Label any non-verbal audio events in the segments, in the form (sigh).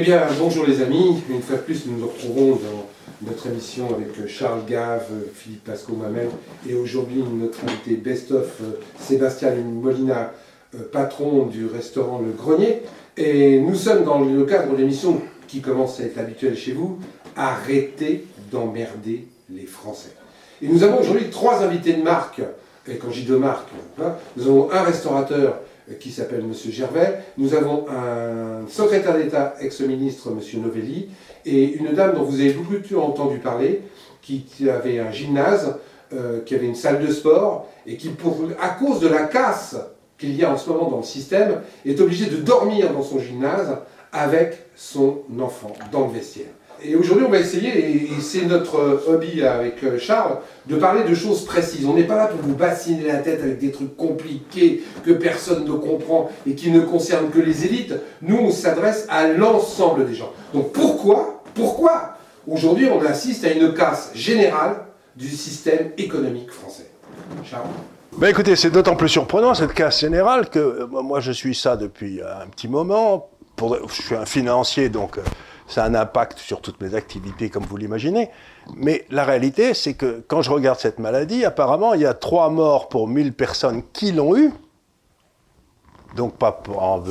Eh bien, bonjour les amis. Une fois de plus, nous nous retrouvons dans notre émission avec Charles Gave, Philippe Pasco, moi-même, et aujourd'hui notre invité best-of, Sébastien Molina, euh, patron du restaurant Le Grenier. Et nous sommes dans le cadre de l'émission qui commence à être habituelle chez vous, Arrêtez d'emmerder les Français. Et nous avons aujourd'hui trois invités de marque. Et quand je dis de marque, hein, nous avons un restaurateur qui s'appelle M. Gervais. Nous avons un secrétaire d'État, ex-ministre, M. Novelli, et une dame dont vous avez beaucoup entendu parler, qui, avait un gymnase, euh, qui avait une salle de sport, et qui, à cause de la casse qu'il y a en ce moment dans le système, est obligée de dormir dans son gymnase avec son enfant dans le vestiaire. Et aujourd'hui, on va essayer, et c'est notre hobby avec euh, Charles, de parler de choses précises. On n'est pas là pour vous bassiner la tête avec des trucs compliqués que personne ne comprend et qui ne concernent que les élites. Nous, on s'adresse à l'ensemble des gens. Donc pourquoi, pourquoi aujourd'hui on assiste à une casse générale du système économique français? Charles? Ben écoutez, c'est d'autant plus surprenant cette casse générale que euh, moi je suis ça depuis un petit moment. Je suis un financier, donc euh, ça a un impact sur toutes mes activités, comme vous l'imaginez. Mais la réalité, c'est que quand je regarde cette maladie, apparemment, il y a trois morts pour 1000 personnes qui l'ont eu. Donc pas pour, en,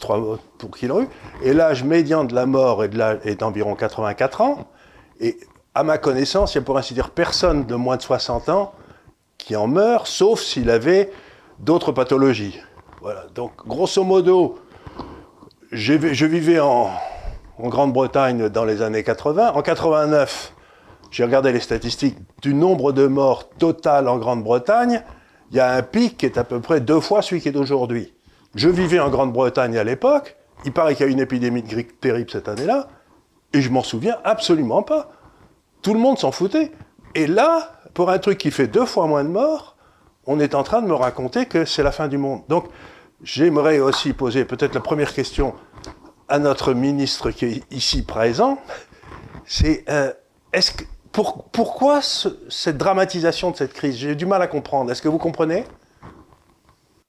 trois pour qui l'ont eu. Et l'âge médian de la mort est d'environ 84 ans. Et à ma connaissance, il n'y a pour ainsi dire personne de moins de 60 ans qui en meurt, sauf s'il avait d'autres pathologies. Voilà. Donc, grosso modo, je vivais en, en Grande-Bretagne dans les années 80. En 89, j'ai regardé les statistiques du nombre de morts total en Grande-Bretagne. Il y a un pic qui est à peu près deux fois celui qui est d'aujourd'hui. Je vivais en Grande-Bretagne à l'époque. Il paraît qu'il y a eu une épidémie de grippe terrible cette année-là. Et je m'en souviens absolument pas. Tout le monde s'en foutait. Et là, pour un truc qui fait deux fois moins de morts, on est en train de me raconter que c'est la fin du monde. Donc, j'aimerais aussi poser peut-être la première question à notre ministre qui est ici présent, c'est euh, est-ce que, pour, pourquoi cette dramatisation de cette crise? J'ai du mal à comprendre. Est-ce que vous comprenez?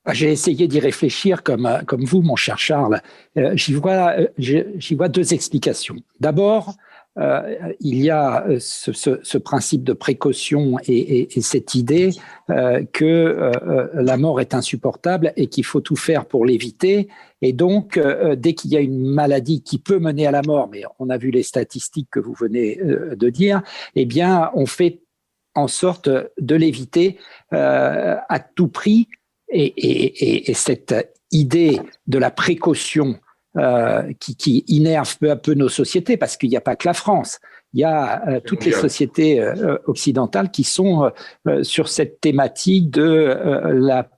Ah, j'ai essayé d'y réfléchir comme, comme vous, mon cher Charles. Euh, j'y vois, euh, j'y vois deux explications. D'abord, euh, il y a euh, ce, principe de précaution et, et, et cette idée euh, que la mort est insupportable et qu'il faut tout faire pour l'éviter. Et donc, dès qu'il y a une maladie qui peut mener à la mort, mais on a vu les statistiques que vous venez de dire, eh bien, on fait en sorte de l'éviter à tout prix. Et, cette idée de la précaution euh, qui, qui innerve peu à peu nos sociétés, parce qu'il n'y a pas que la France. Il y a euh, toutes les sociétés euh, occidentales qui sont sur cette thématique de la,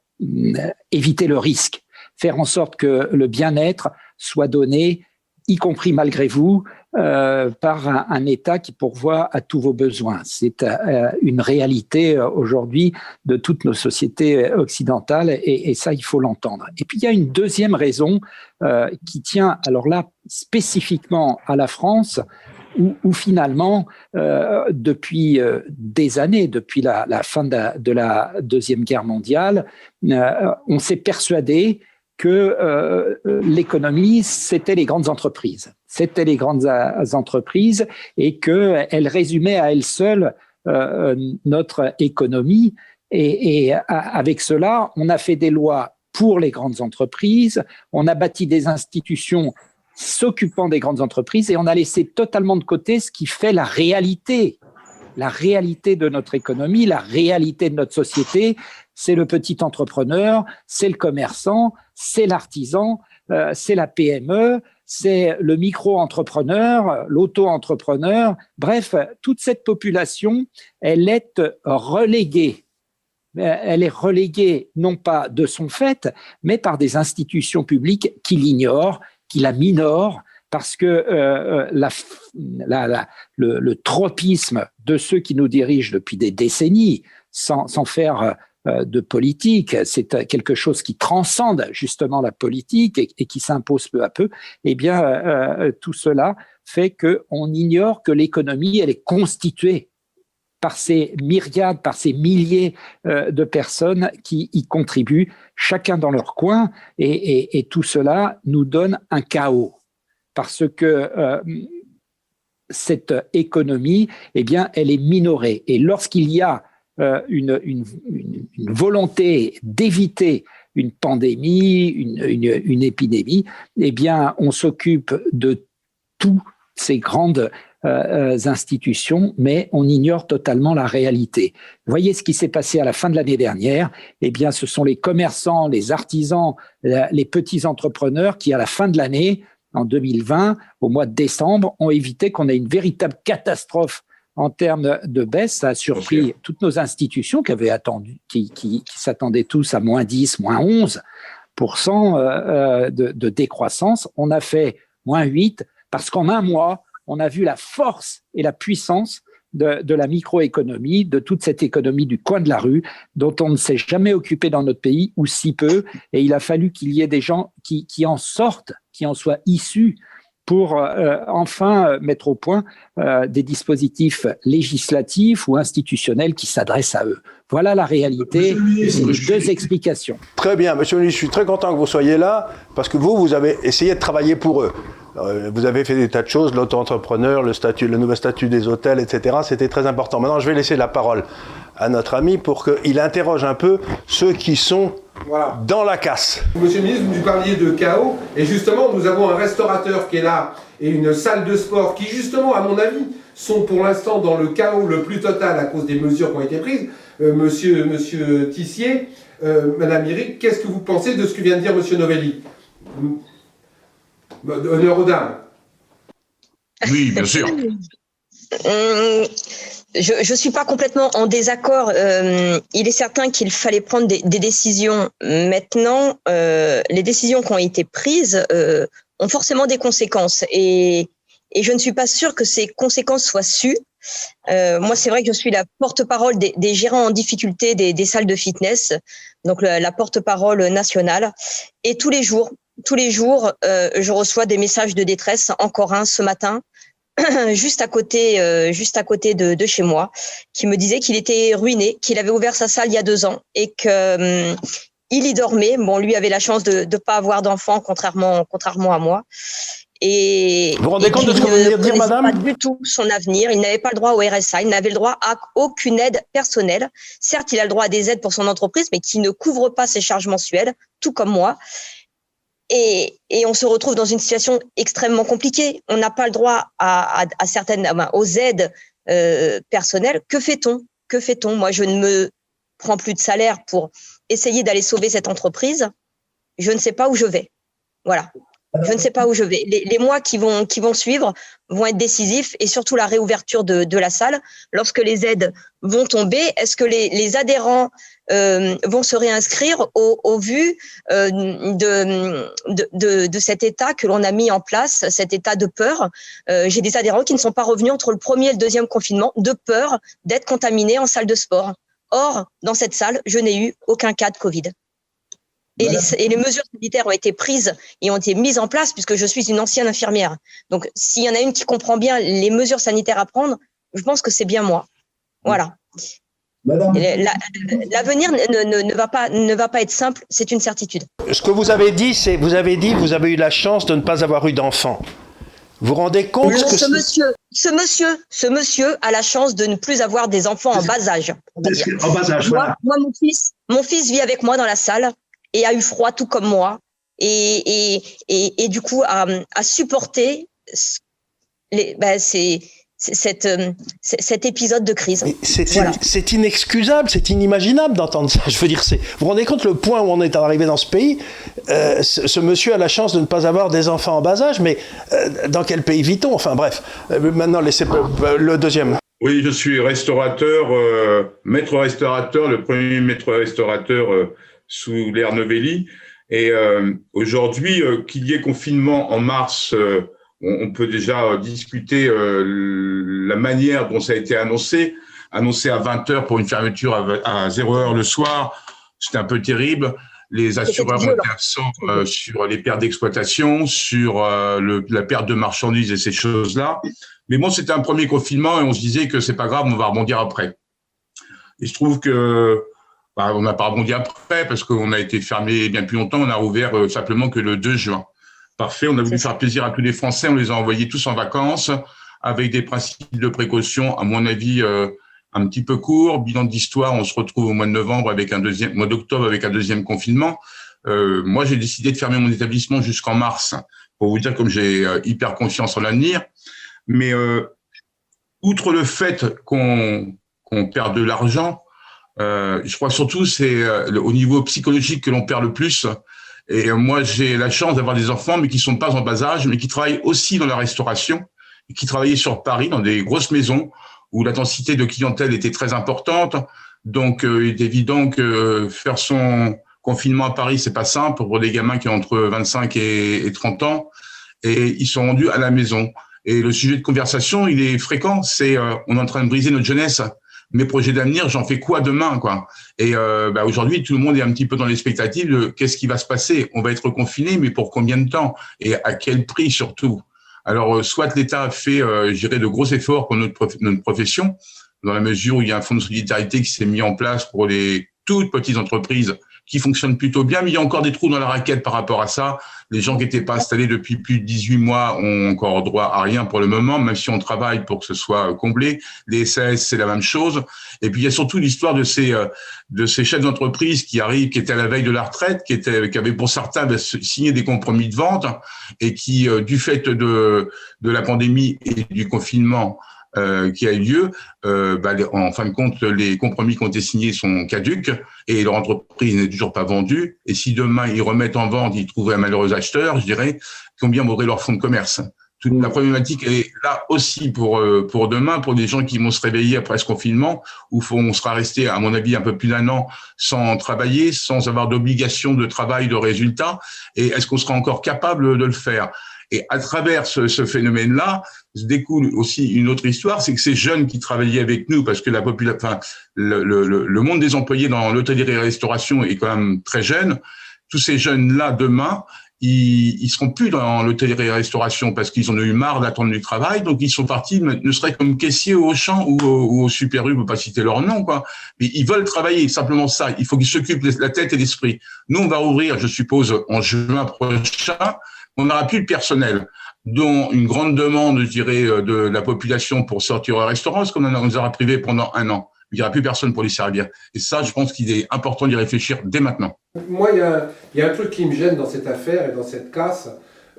éviter le risque, faire en sorte que le bien-être soit donné, y compris malgré vous, euh, par un, un, État qui pourvoit à tous vos besoins. C'est euh, une réalité euh, aujourd'hui de toutes nos sociétés occidentales et, et ça, il faut l'entendre. Et puis, il y a une deuxième raison euh, qui tient, alors là, spécifiquement à la France, où, où finalement, euh, depuis des années, depuis la, la fin de la, de la, Deuxième Guerre mondiale, on s'est persuadé que euh, l'économie, c'était les grandes entreprises. C'était les grandes entreprises et qu'elles résumaient à elles seules euh, notre économie. Et, et avec cela, on a fait des lois pour les grandes entreprises, on a bâti des institutions s'occupant des grandes entreprises et on a laissé totalement de côté ce qui fait la réalité, la réalité de notre économie, la réalité de notre société, c'est le petit entrepreneur, c'est le commerçant, c'est l'artisan, euh, c'est la PME, c'est le micro-entrepreneur, l'auto-entrepreneur. Bref, toute cette population, elle est reléguée. Elle est reléguée non pas de son fait, mais par des institutions publiques qui l'ignorent, qui la minorent, parce que euh, la, le, le, tropisme de ceux qui nous dirigent depuis des décennies, sans, sans faire euh, de politique, c'est euh, quelque chose qui transcende justement la politique et, qui s'impose peu à peu, eh bien, euh, tout cela fait qu'on ignore que l'économie, elle est constituée par ces myriades, par ces milliers de personnes qui y contribuent, chacun dans leur coin, et tout cela nous donne un chaos. Parce que cette économie, eh bien, elle est minorée. Et lorsqu'il y a une, une, volonté d'éviter une pandémie, une, une, épidémie, eh bien, on s'occupe de toutes ces grandes euh, euh, institutions, mais on ignore totalement la réalité. Voyez ce qui s'est passé à la fin de l'année dernière? Eh bien, ce sont les commerçants, les artisans, les petits entrepreneurs qui, à la fin de l'année, en 2020, au mois de décembre, ont évité qu'on ait une véritable catastrophe en termes de baisse. Ça a surpris toutes nos institutions qui avaient attendu, qui, qui, s'attendaient tous à moins 10, moins 11 euh, de, de décroissance. On a fait moins 8 parce qu'en un mois, on a vu la force et la puissance de, la microéconomie, de toute cette économie du coin de la rue, dont on ne s'est jamais occupé dans notre pays, ou si peu. Et il a fallu qu'il y ait des gens qui, en sortent, qui en soient issus pour euh, enfin mettre au point euh, des dispositifs législatifs ou institutionnels qui s'adressent à eux. Voilà la réalité. deux explications. Très bien, monsieur le ministre, je suis très content que vous soyez là, parce que vous, vous avez essayé de travailler pour eux. Euh, vous avez fait des tas de choses, l'auto-entrepreneur, le, statut, le nouveau statut des hôtels, etc. C'était très important. Maintenant, je vais laisser la parole à notre ami pour qu'il interroge un peu ceux qui sont dans la casse. Monsieur le ministre, vous parliez de chaos, et justement, nous avons un restaurateur qui est là, et une salle de sport qui, justement, à mon avis, sont pour l'instant dans le chaos le plus total à cause des mesures qui ont été prises. Euh, monsieur, monsieur Tissier, euh, Madame Iric, qu'est-ce que vous pensez de ce que vient de dire Monsieur Novelli? Honneur aux dames. Oui, bien sûr. Euh, je ne suis pas complètement en désaccord. Euh, il est certain qu'il fallait prendre des, décisions. Maintenant, euh, les décisions qui ont été prises ont forcément des conséquences. Et, je ne suis pas sûre que ces conséquences soient sues. moi, c'est vrai que je suis la porte-parole des, gérants en difficulté des, salles de fitness, donc la porte-parole nationale. Et tous les jours, tous les jours, euh, je reçois des messages de détresse, encore un ce matin, (clears throat) juste à côté, euh, juste à côté de, chez moi, qui me disait qu'il était ruiné, qu'il avait ouvert sa salle il y a deux ans et que hum, il y dormait. Bon, lui avait la chance de ne pas avoir d'enfant, contrairement, contrairement à moi. Et vous vous rendez compte de ce que vous venez de dire, madame? Pas du tout son avenir. Il n'avait pas le droit au RSA. Il n'avait le droit à aucune aide personnelle. Certes, il a le droit à des aides pour son entreprise, mais qui ne couvrent pas ses charges mensuelles, tout comme moi. Et, et, on se retrouve dans une situation extrêmement compliquée. On n'a pas le droit à, à, à certaines, aux aides euh, personnelles. Que fait-on? Que fait-on? Moi, je ne me prends plus de salaire pour essayer d'aller sauver cette entreprise. Je ne sais pas où je vais. Voilà. Je ne sais pas où je vais. Les, mois qui vont, qui vont suivre vont être décisifs et surtout la réouverture de, de la salle. Lorsque les aides vont tomber, est-ce que les, les adhérents euh, vont se réinscrire au, au vu euh, de, de, de, cet état que l'on a mis en place, cet état de peur? Euh, J'ai des adhérents qui ne sont pas revenus entre le premier et le deuxième confinement de peur d'être contaminés en salle de sport. Or, dans cette salle, je n'ai eu aucun cas de Covid. Et les, et les, mesures sanitaires ont été prises et ont été mises en place puisque je suis une ancienne infirmière. Donc, s'il y en a une qui comprend bien les mesures sanitaires à prendre, je pense que c'est bien moi. Voilà. L'avenir ne, va pas, ne va pas être simple, c'est une certitude. Ce que vous avez dit, c'est vous avez dit vous avez eu la chance de ne pas avoir eu d'enfant. Vous rendez compte que ce monsieur, ce monsieur, ce monsieur a la chance de ne plus avoir des enfants en bas âge. En bas âge, moi, moi, mon fils, mon fils vit avec moi dans la salle et a eu froid tout comme moi et, et, et, et du coup a, a supporté les, ben, c'est cette, euh, cet épisode de crise. C'est inexcusable, c'est inimaginable d'entendre ça. (laughs) Je veux dire, vous vous rendez compte le point où on est arrivé dans ce pays? Euh, ce, monsieur a la chance de ne pas avoir des enfants en bas âge, mais euh, dans quel pays vit-on? Enfin bref, maintenant laissez le deuxième. Oui, je suis restaurateur, maître restaurateur, le premier maître restaurateur sous l'ère Novelli. Et aujourd'hui, qu'il y ait confinement en mars on, peut déjà euh, discuter euh, la manière dont ça a été annoncé. Annoncé à 20 heures pour une fermeture à, 0 heure le soir, c'était un peu terrible. Les assureurs ont été absents euh, sur les pertes d'exploitation, sur la perte de marchandises et ces choses-là. Mais bon, c'était un premier confinement et on se disait que c'est pas grave, on va rebondir après. Il se trouve que bah, on n'a pas rebondi après parce qu'on a été fermé bien plus longtemps. On a rouvert simplement que le 2 juin. Parfait. On a voulu faire plaisir à tous les Français. On les a envoyés tous en vacances avec des principes de précaution, à mon avis, euh, un petit peu court. Bilan d'histoire, on se retrouve au mois de novembre avec un deuxième, mois d'octobre avec un deuxième confinement. Euh, moi, j'ai décidé de fermer mon établissement jusqu'en mars pour vous dire comme j'ai euh, hyper confiance en l'avenir. Mais euh, outre le fait qu'on qu'on perd de l'argent, euh, je crois surtout c'est euh, au niveau psychologique que l'on perd le plus. Et moi, j'ai la chance d'avoir des enfants, mais qui sont pas en bas âge, mais qui travaillent aussi dans la restauration, et qui travaillaient sur Paris dans des grosses maisons où la densité de clientèle était très importante. Donc, il est évident que faire son confinement à Paris, c'est pas simple pour des gamins qui ont entre 25 et, et 30 ans, et ils sont rendus à la maison. Et le sujet de conversation, il est fréquent. C'est euh, on est en train de briser notre jeunesse. Mes projets d'avenir, j'en fais quoi demain, quoi? Et euh, bah, aujourd'hui, tout le monde est un petit peu dans l'expectative de qu'est-ce qui va se passer. On va être confiné, mais pour combien de temps? Et à quel prix surtout? Alors, euh, soit l'État a fait, euh, de gros efforts pour notre, notre profession, dans la mesure où il y a un fonds de solidarité qui s'est mis en place pour les toutes petites entreprises qui fonctionne plutôt bien, mais il y a encore des trous dans la raquette par rapport à ça. Les gens qui n'étaient pas installés depuis plus de 18 mois ont encore droit à rien pour le moment, même si on travaille pour que ce soit comblé. Les SAS, c'est la même chose. Et puis il y a surtout l'histoire de ces euh, de ces chefs d'entreprise qui arrivent, qui étaient à la veille de la retraite, qui étaient, qui avaient pour certains signé des compromis de vente et qui, euh, du fait de de la pandémie et du confinement, euh, qui a eu lieu, euh, bah, en fin de compte, les compromis qui ont été signés sont caduques et leur entreprise n'est toujours pas vendue. Et si demain ils remettent en vente, ils trouveraient un malheureux acheteur, je dirais, combien vaudrait leur fonds de commerce? Toute la problématique est là aussi pour euh, pour demain, pour des gens qui vont se réveiller après ce confinement, où on sera resté, à mon avis, un peu plus d'un an sans travailler, sans avoir d'obligation de travail, de résultats. Et est-ce qu'on sera encore capable de le faire? Et à travers ce, ce phénomène-là, se découle aussi une autre histoire, c'est que ces jeunes qui travaillaient avec nous, parce que la population, enfin, le, le, le, monde des employés dans l'hôtellerie et la restauration est quand même très jeune. Tous ces jeunes-là, demain, ils, ils seront plus dans l'hôtellerie et la restauration parce qu'ils en ont eu marre d'attendre du travail, donc ils sont partis, ne serait comme caissiers au Auchan ou au, ou au Super pas citer leur nom, quoi. Mais ils veulent travailler, simplement ça. Il faut qu'ils s'occupent la tête et l'esprit. Nous, on va ouvrir, je suppose, en juin prochain. On n'aura plus de personnel dont une grande demande, je dirais, euh, de la population pour sortir au restaurant, parce qu'on en aura privé pendant un an. Il n'y aura plus personne pour les servir. Et ça, je pense qu'il est important d'y réfléchir dès maintenant. Moi, il y, a, un truc qui me gêne dans cette affaire et dans cette casse,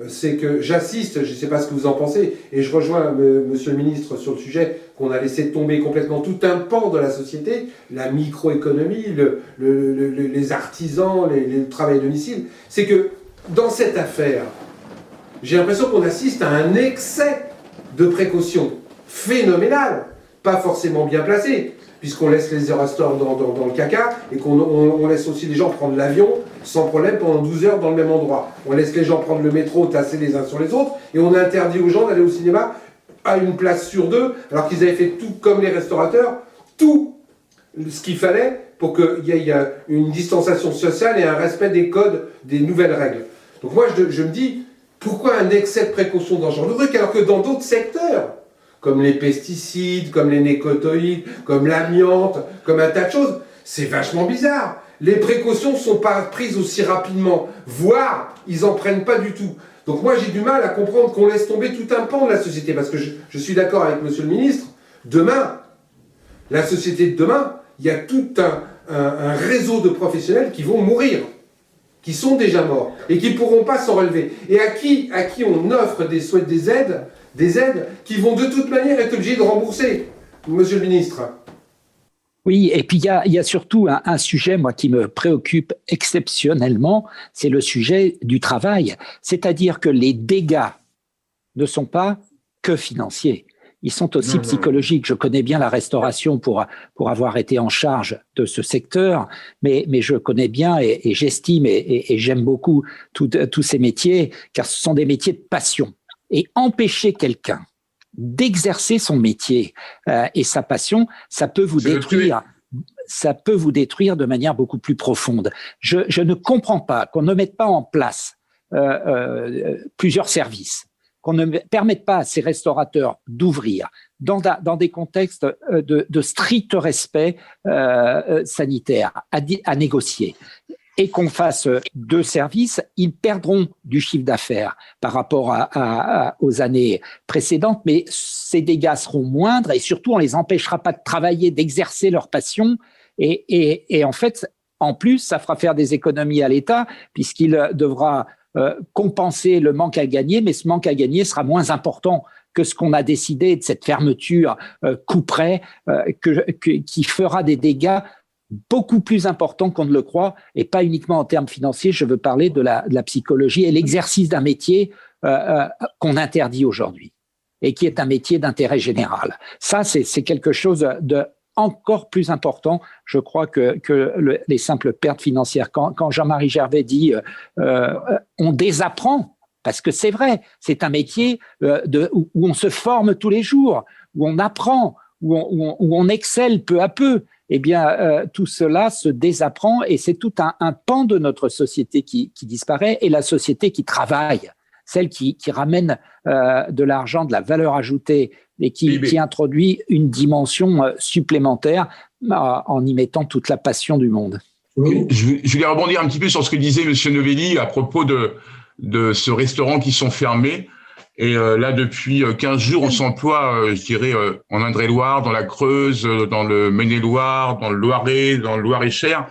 euh, c'est que j'assiste, je ne sais pas ce que vous en pensez, et je rejoins euh, Monsieur le Ministre sur le sujet, qu'on a laissé tomber complètement tout un pan de la société, la microéconomie, le, le, le, les artisans, les, les travail domicile. C'est que dans cette affaire, j'ai l'impression qu'on assiste à un excès de précaution phénoménal, pas forcément bien placé, puisqu'on laisse les restaurants dans, le caca et qu'on on, on laisse aussi les gens prendre l'avion sans problème pendant 12 heures dans le même endroit. On laisse les gens prendre le métro, tasser les uns sur les autres, et on interdit aux gens d'aller au cinéma à une place sur deux, alors qu'ils avaient fait tout comme les restaurateurs, tout ce qu'il fallait pour qu'il y ait une distanciation sociale et un respect des codes, des nouvelles règles. Donc moi, je, je me dis, pourquoi un excès de précaution dans ce genre de truc alors que dans d'autres secteurs, comme les pesticides, comme les nécotoïdes, comme l'amiante, comme un tas de choses, c'est vachement bizarre. Les précautions ne sont pas prises aussi rapidement, voire ils n'en prennent pas du tout. Donc moi j'ai du mal à comprendre qu'on laisse tomber tout un pan de la société, parce que je, suis d'accord avec Monsieur le Ministre, demain, la société de demain, il y a tout un réseau de professionnels qui vont mourir qui sont déjà morts et qui ne pourront pas s'en relever, et à qui, à qui on offre des, des aides, des aides qui vont de toute manière être obligés de rembourser, monsieur le ministre. Oui, et puis il y a, y a, surtout un, un, sujet, moi, qui me préoccupe exceptionnellement, c'est le sujet du travail. C'est-à-dire que les dégâts ne sont pas que financiers ils sont aussi non, psychologiques. Je connais bien la restauration pour, pour avoir été en charge de ce secteur, mais, mais je connais bien et, et j'estime et, et, et j'aime beaucoup tous ces métiers, car ce sont des métiers de passion. Et empêcher quelqu'un d'exercer son métier euh, et sa passion, ça peut vous je détruire. Ça peut vous détruire de manière beaucoup plus profonde. Je, je ne comprends pas qu'on ne mette pas en place euh, euh, plusieurs services qu'on ne permette pas à ces restaurateurs d'ouvrir dans, dans, des contextes de, de strict respect euh, sanitaire à, à, négocier. Et qu'on fasse deux services, ils perdront du chiffre d'affaires par rapport à, aux années précédentes, mais ces dégâts seront moindres et surtout on les empêchera pas de travailler, d'exercer leur passion. Et, et, et, en fait, en plus, ça fera faire des économies à l'État puisqu'il devra euh, compenser le manque à gagner, mais ce manque à gagner sera moins important que ce qu'on a décidé de cette fermeture euh, euh, que, qui fera des dégâts beaucoup plus importants qu'on ne le croit, et pas uniquement en termes financiers. Je veux parler de la, de la psychologie et l'exercice d'un métier qu'on interdit aujourd'hui et qui est un métier d'intérêt général. Ça, c'est quelque chose de encore plus important, je crois, que, que les simples pertes financières. Quand, quand Jean-Marie Gervais dit euh, euh, on désapprend, parce que c'est vrai, c'est un métier euh, de, où, on se forme tous les jours, où on apprend, où on, où on, excelle peu à peu. Eh bien, euh, tout cela se désapprend et c'est tout un, un, pan de notre société qui, qui disparaît et la société qui travaille celle qui, qui ramène euh, de l'argent, de la valeur ajoutée et qui, qui introduit une dimension euh, supplémentaire en y mettant toute la passion du monde. Je, voulais rebondir un petit peu sur ce que disait M. Novelli à propos de, de ce restaurant qui sont fermés. Et là, depuis 15 jours, on s'emploie, je dirais, en Indre-et-Loire, dans la Creuse, dans le Maine-et-Loire, dans le Loiret, dans le Loir-et-Cher,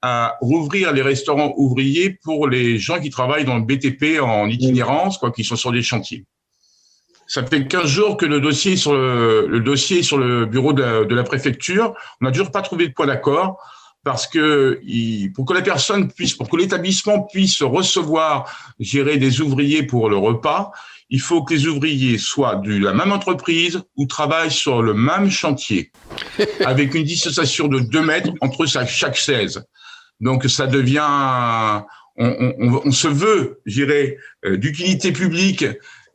à rouvrir les restaurants ouvriers pour les gens qui travaillent dans le BTP en itinérance, quoi, qui sont sur des chantiers. Ça fait 15 jours que le dossier est sur le, le dossier sur le bureau de la, de la préfecture. On n'a toujours pas trouvé de point d'accord parce que pour que la personne puisse, pour que l'établissement puisse recevoir, gérer des ouvriers pour le repas, il faut que les ouvriers soient de la même entreprise ou travaillent sur le même chantier, (laughs) avec une distanciation de 2 mètres entre chaque 16. Donc ça devient, on, on, on se veut, j'irais, euh, d'utilité publique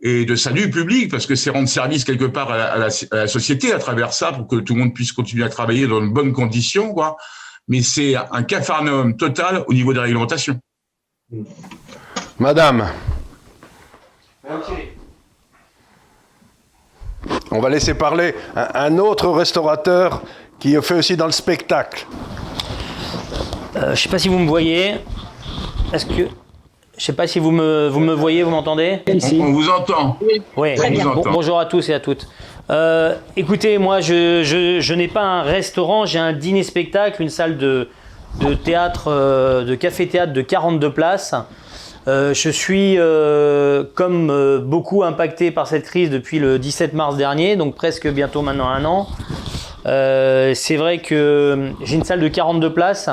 et de salut public, parce que c'est rendre service quelque part à la, à, la, société à travers ça, pour que tout le monde puisse continuer à travailler dans de bonnes conditions, quoi. Mais c'est un cafarnaum total au niveau des réglementations. Madame. On va laisser parler un autre restaurateur qui fait aussi dans le spectacle. Euh, je ne sais pas si vous me voyez. Est-ce que. Je sais pas si vous me, vous me voyez, vous m'entendez? On, vous entend. Oui, Très bien. bonjour à tous et à toutes. Euh, écoutez, moi, je, je, je n'ai pas un restaurant, j'ai un dîner-spectacle, une salle de, de théâtre, euh, de café-théâtre de 42 places. Euh, je suis, euh, comme euh, beaucoup, impacté par cette crise depuis le 17 mars dernier, donc presque bientôt maintenant un an. C'est vrai que j'ai une salle de 42 places,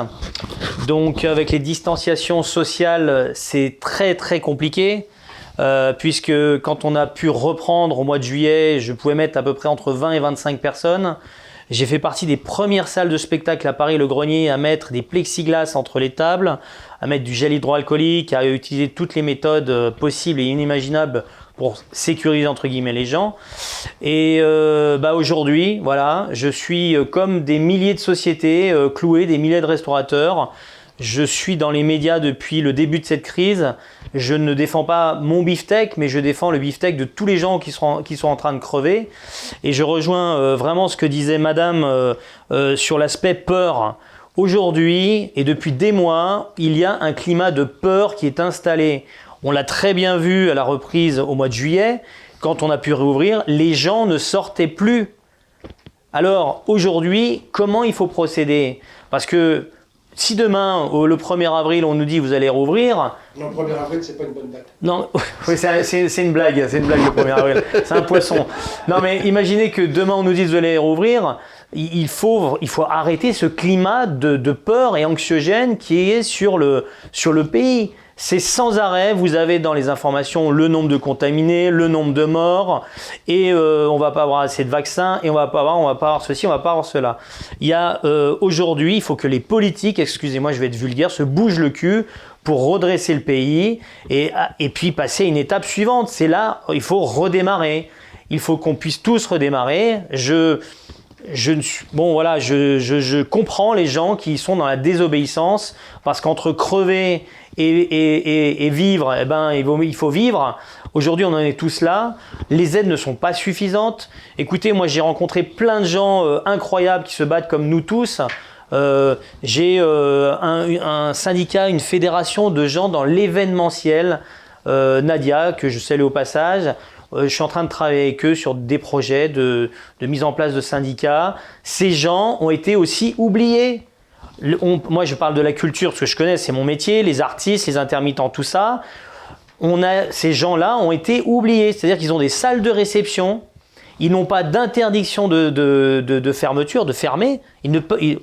donc avec les distanciations sociales, c'est très très compliqué. Puisque quand on a pu reprendre au mois de juillet, je pouvais mettre à peu près entre 20 et 25 personnes. J'ai fait partie des premières salles de spectacle à Paris, le Grenier, à mettre des plexiglas entre les tables, à mettre du gel hydroalcoolique, à utiliser toutes les méthodes euh, possibles et inimaginables pour sécuriser entre guillemets les gens. Et euh, bah aujourd'hui, voilà, je suis euh, comme des milliers de sociétés euh, clouées, des milliers de restaurateurs. Je suis dans les médias depuis le début de cette crise. Je ne défends pas mon beefsteak, mais je défends le beefsteak de tous les gens qui sont, qui sont en train de crever. Et je rejoins vraiment ce que disait Madame sur l'aspect peur. Aujourd'hui, et depuis des mois, il y a un climat de peur qui est installé. On l'a très bien vu à la reprise au mois de juillet, quand on a pu réouvrir, les gens ne sortaient plus. Alors aujourd'hui, comment il faut procéder? Parce que si demain, le 1er avril, on nous dit vous allez rouvrir. Non, le 1er avril, c'est pas une bonne date. Non, (laughs) c'est une blague, c'est une blague le 1er avril. C'est un poisson. Non, mais imaginez que demain on nous dit vous allez rouvrir. Il faut, il faut arrêter ce climat de, peur et anxiogène qui est sur le, sur le pays. C'est sans arrêt, vous avez dans les informations le nombre de contaminés, le nombre de morts, et euh, on va pas avoir assez de vaccins, et on va pas avoir, on va pas avoir ceci, on va pas avoir cela. Il y a euh, aujourd'hui, il faut que les politiques, excusez-moi, je vais être vulgaire, se bougent le cul pour redresser le pays et, et puis passer une étape suivante. C'est là, il faut redémarrer. Il faut qu'on puisse tous redémarrer. Je, je ne suis, bon voilà, je, comprends les gens qui sont dans la désobéissance parce qu'entre crever et, vivre, eh ben, il, faut vivre. Aujourd'hui, on en est tous là. Les aides ne sont pas suffisantes. Écoutez, moi, j'ai rencontré plein de gens euh, incroyables qui se battent comme nous tous. j'ai un, syndicat, une fédération de gens dans l'événementiel, Nadia, que je salue au passage. Je suis en train de travailler avec eux sur des projets de, de mise en place de syndicats. Ces gens ont été aussi oubliés moi, je parle de la culture parce que je connais, c'est mon métier, les artistes, les intermittents, tout ça. On a, ces gens-là ont été oubliés, c'est-à-dire qu'ils ont des salles de réception, ils n'ont pas d'interdiction de, fermeture, de fermer.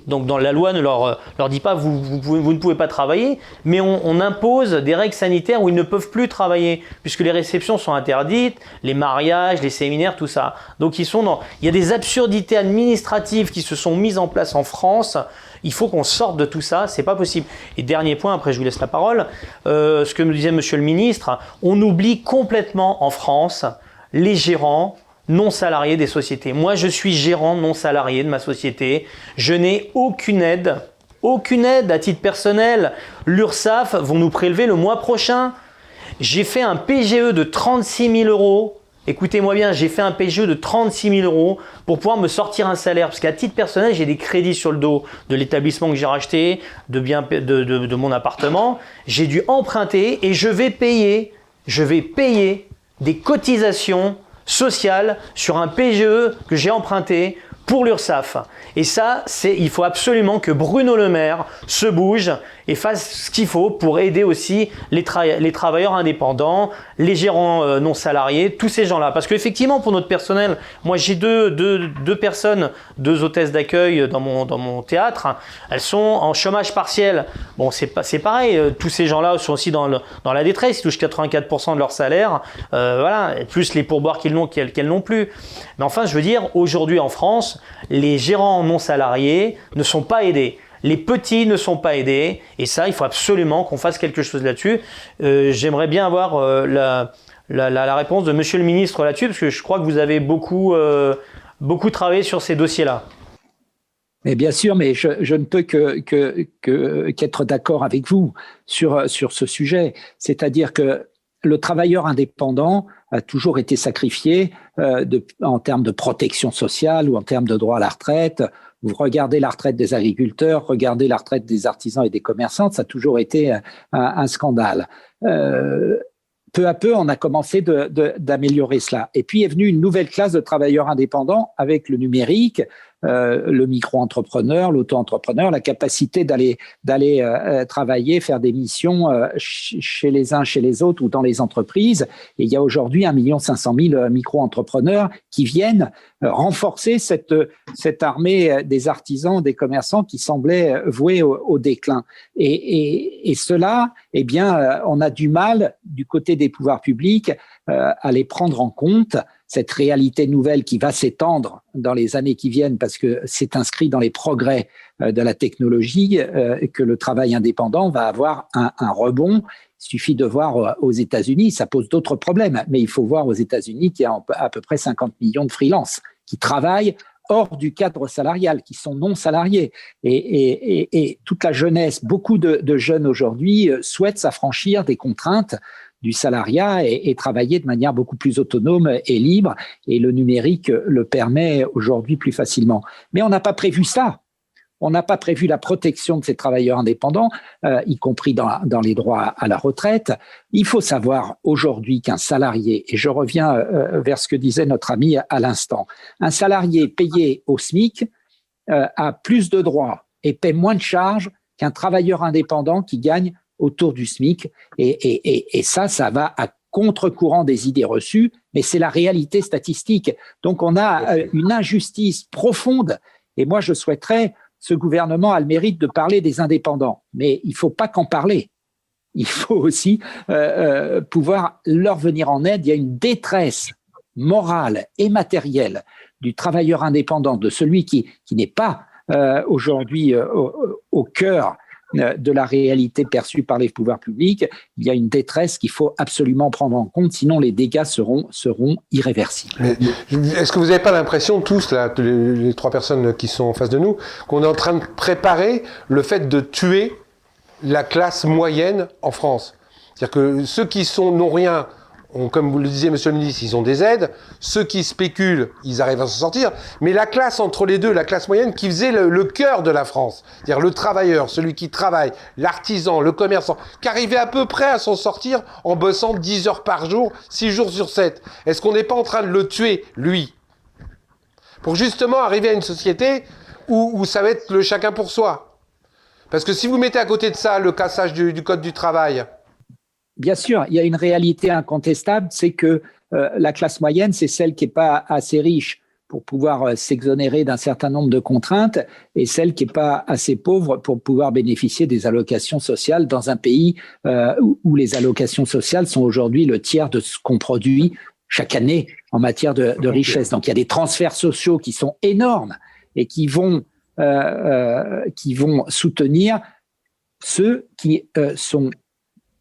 Donc dans la loi ne leur, dit pas vous, vous, ne pouvez pas travailler, mais on, impose des règles sanitaires où ils ne peuvent plus travailler puisque les réceptions sont interdites, les mariages, les séminaires, tout ça. Donc ils sont dans, il y a des absurdités administratives qui se sont mises en place en France il faut qu'on sorte de tout ça, c'est pas possible. Et dernier point, après je vous laisse la parole, euh, ce que me disait Monsieur le Ministre, on oublie complètement en France les gérants non salariés des sociétés. Moi, je suis gérant non salarié de ma société. Je n'ai aucune aide, aucune aide à titre personnel. L'URSSAF vont nous prélever le mois prochain. J'ai fait un PGE de 36 000 euros Écoutez-moi bien, j'ai fait un PGE de 36 000 euros pour pouvoir me sortir un salaire. Parce qu'à titre personnel, j'ai des crédits sur le dos de l'établissement que j'ai racheté, de, de mon appartement. J'ai dû emprunter et je vais payer, je vais payer des cotisations sociales sur un PGE que j'ai emprunté pour l'URSSAF. Et ça, c'est, il faut absolument que Bruno Le Maire se bouge et fasse ce qu'il faut pour aider aussi les, travailleurs indépendants, les gérants euh, non salariés, tous ces gens-là. Parce qu'effectivement, pour notre personnel, moi j'ai deux, deux, deux, personnes, deux hôtesses d'accueil dans mon, dans mon théâtre, elles sont en chômage partiel. Bon, c'est, pareil, euh, tous ces gens-là sont aussi dans, dans la détresse, ils touchent 84% de leur salaire, euh, voilà, plus les pourboires qu'ils n'ont qu'elles, qu'elles n'ont plus. Mais enfin, je veux dire, aujourd'hui en France, les gérants non salariés ne sont pas aidés. Les petits ne sont pas aidés et ça, il faut absolument qu'on fasse quelque chose là-dessus. Euh, j'aimerais bien avoir euh, la, réponse de Monsieur le Ministre là-dessus parce que je crois que vous avez beaucoup, euh, beaucoup travaillé sur ces dossiers-là. Mais bien sûr, mais je, ne peux que, qu'être d'accord avec vous sur, sur ce sujet. C'est-à-dire que le travailleur indépendant a toujours été sacrifié en termes de protection sociale ou en termes de droit à la retraite vous regardez la retraite des agriculteurs, regardez la retraite des artisans et des commerçants, ça a toujours été un, scandale. Euh, peu à peu, on a commencé d'améliorer cela. Et puis est venue une nouvelle classe de travailleurs indépendants avec le numérique, euh, le micro-entrepreneur, l'auto-entrepreneur, la capacité d'aller d'aller euh, travailler, faire des missions euh, chez les uns, chez les autres ou dans les entreprises. Et il y a aujourd'hui un million cinq cent mille micro-entrepreneurs qui viennent renforcer cette cette armée des artisans, des commerçants qui semblaient voués au, déclin. Et, et, et, cela, eh bien, on a du mal du côté des pouvoirs publics à les prendre en compte cette réalité nouvelle qui va s'étendre dans les années qui viennent parce que c'est inscrit dans les progrès euh, de la technologie euh, que le travail indépendant va avoir un, rebond. Il suffit de voir euh, aux États-Unis, ça pose d'autres problèmes, mais il faut voir aux États-Unis qu'il y a à peu près 50 millions de freelances qui travaillent hors du cadre salarial, qui sont non salariés. Et, toute la jeunesse, beaucoup de, de jeunes aujourd'hui souhaitent s'affranchir des contraintes du salariat et, travailler de manière beaucoup plus autonome et libre. Et le numérique le permet aujourd'hui plus facilement. Mais on n'a pas prévu ça. On n'a pas prévu la protection de ces travailleurs indépendants, euh, y compris dans, les droits à la retraite. Il faut savoir aujourd'hui qu'un salarié, et je reviens euh, vers ce que disait notre ami à l'instant, un salarié payé au SMIC euh, a plus de droits et paie moins de charges qu'un travailleur indépendant qui gagne autour du SMIC. Et, ça, ça va à contre-courant des idées reçues, mais c'est la réalité statistique. Donc on a euh, une injustice profonde. Et moi, je souhaiterais, ce gouvernement a le mérite de parler des indépendants, mais il ne faut pas qu'en parler. Il faut aussi euh, euh, pouvoir leur venir en aide. Il y a une détresse morale et matérielle du travailleur indépendant, de celui qui, qui n'est pas aujourd'hui au, au, cœur euh, de la réalité perçue par les pouvoirs publics, il y a une détresse qu'il faut absolument prendre en compte, sinon les dégâts seront, irréversibles. Est-ce que vous n'avez pas l'impression, tous, les, trois personnes qui sont en face de nous, qu'on est en train de préparer le fait de tuer la classe moyenne en France? C'est-à-dire que ceux qui sont n'ont rien comme vous le disiez, monsieur le ministre, ils ont des aides. Ceux qui spéculent, ils arrivent à s'en sortir. Mais la classe entre les deux, la classe moyenne, qui faisait le, cœur de la France, c'est-à-dire le travailleur, celui qui travaille, l'artisan, le commerçant, qui arrivait à peu près à s'en sortir en bossant 10 heures par jour, 6 jours sur 7. Est-ce qu'on n'est pas en train de le tuer, lui? Pour justement arriver à une société où, ça va être le chacun pour soi. Parce que si vous mettez à côté de ça le cassage du Code du travail, bien sûr, il y a une réalité incontestable, c'est que euh, la classe moyenne, c'est celle qui n'est pas assez riche pour pouvoir euh, s'exonérer d'un certain nombre de contraintes et celle qui n'est pas assez pauvre pour pouvoir bénéficier des allocations sociales dans un pays euh, où, les allocations sociales sont aujourd'hui le tiers de ce qu'on produit chaque année en matière de, richesse. Donc il y a des transferts sociaux qui sont énormes et qui vont, qui vont soutenir ceux qui sont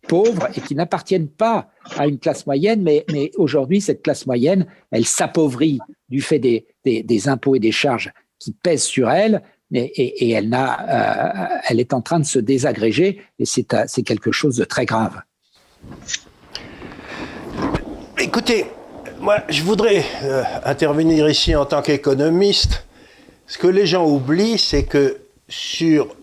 pauvres et qui n'appartiennent pas à une classe moyenne, mais, aujourd'hui, cette classe moyenne, elle s'appauvrit du fait des, des, impôts et des charges qui pèsent sur elle, et, euh, elle est en train de se désagréger, et c'est, c'est quelque chose de très grave. Écoutez, moi, je voudrais euh, intervenir ici en tant qu'économiste. Ce que les gens oublient, c'est que sur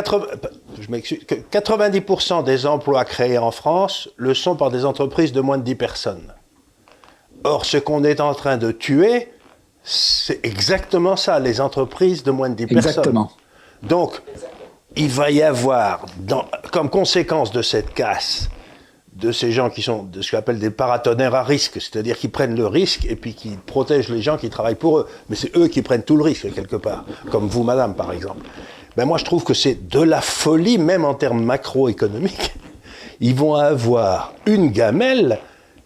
90% des emplois créés en France le sont par des entreprises de moins de 10 personnes. Or, ce qu'on est en train de tuer, c'est exactement ça, les entreprises de moins de 10 exactement. personnes. Donc, il va y avoir, comme conséquence de cette casse, de ces gens qui sont de ce qu'on appelle des paratonnerres à risque, c'est-à-dire qui prennent le risque et puis qui protègent les gens qui travaillent pour eux. Mais c'est eux qui prennent tout le risque, quelque part, comme vous, madame, par exemple ben moi je trouve que c'est de la folie, même en termes macroéconomiques. (laughs) Ils vont avoir une gamelle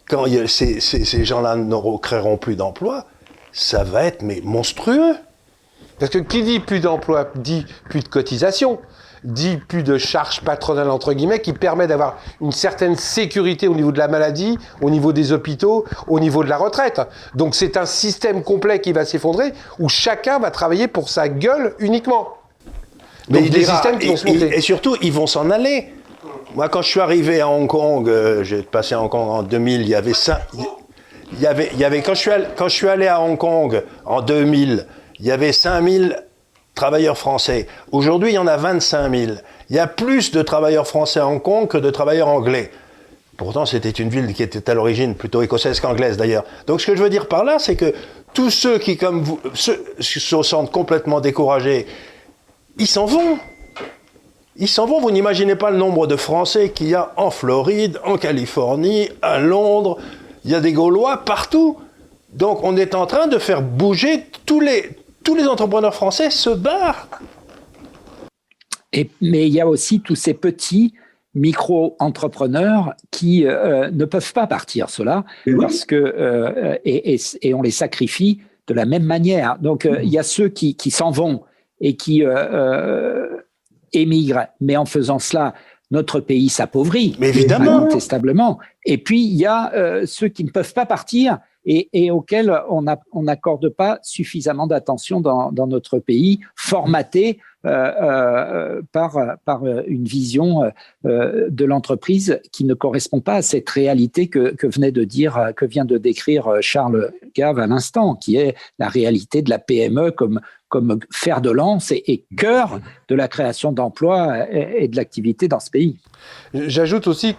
quand ces, ces, gens-là ne créeront plus d'emplois. Ça va être mais monstrueux. Parce que qui dit plus d'emplois dit plus de cotisations, dit plus de charges patronales entre guillemets, qui permet d'avoir une certaine sécurité au niveau de la maladie, au niveau des hôpitaux, au niveau de la retraite. Donc c'est un système complet qui va s'effondrer où chacun va travailler pour sa gueule uniquement. Mais des systèmes qui vont se monter. Et, surtout, ils vont s'en aller. Moi, quand je suis arrivé à Hong Kong, euh, j'ai passé à Hong Kong en 2000, il y avait ça. Il y avait, il y avait quand, je suis allé, quand je suis allé à Hong Kong en 2000, il y avait 5000 travailleurs français. Aujourd'hui, il y en a 25 000. Il y a plus de travailleurs français à Hong Kong que de travailleurs anglais. Pourtant, c'était une ville qui était à l'origine plutôt écossaise qu'anglaise d'ailleurs. Donc, ce que je veux dire par là, c'est que tous ceux qui, comme vous, se sentent complètement découragés ils s'en vont. Ils s'en vont. Vous n'imaginez pas le nombre de Français qu'il y a en Floride, en Californie, à Londres. Il y a des Gaulois partout. Donc on est en train de faire bouger tous les, tous les entrepreneurs français se barrent. Et, mais il y a aussi tous ces petits micro-entrepreneurs qui euh, ne peuvent pas partir, cela, parce que euh, et, et, on les sacrifie de la même manière. Donc euh, il y a ceux qui, qui s'en vont et qui euh, euh, émigrent. Mais en faisant cela, notre pays s'appauvrit. Mais évidemment. Incontestablement. Et puis, il y a euh, ceux qui ne peuvent pas partir et, et auxquels on n'accorde pas suffisamment d'attention dans, dans, notre pays, formatés euh, euh, par, par une vision de l'entreprise qui ne correspond pas à cette réalité que, que, venait de dire, que vient de décrire Charles Gave à l'instant, qui est la réalité de la PME comme, comme fer de lance et, cœur de la création d'emplois et, de l'activité dans ce pays. J'ajoute aussi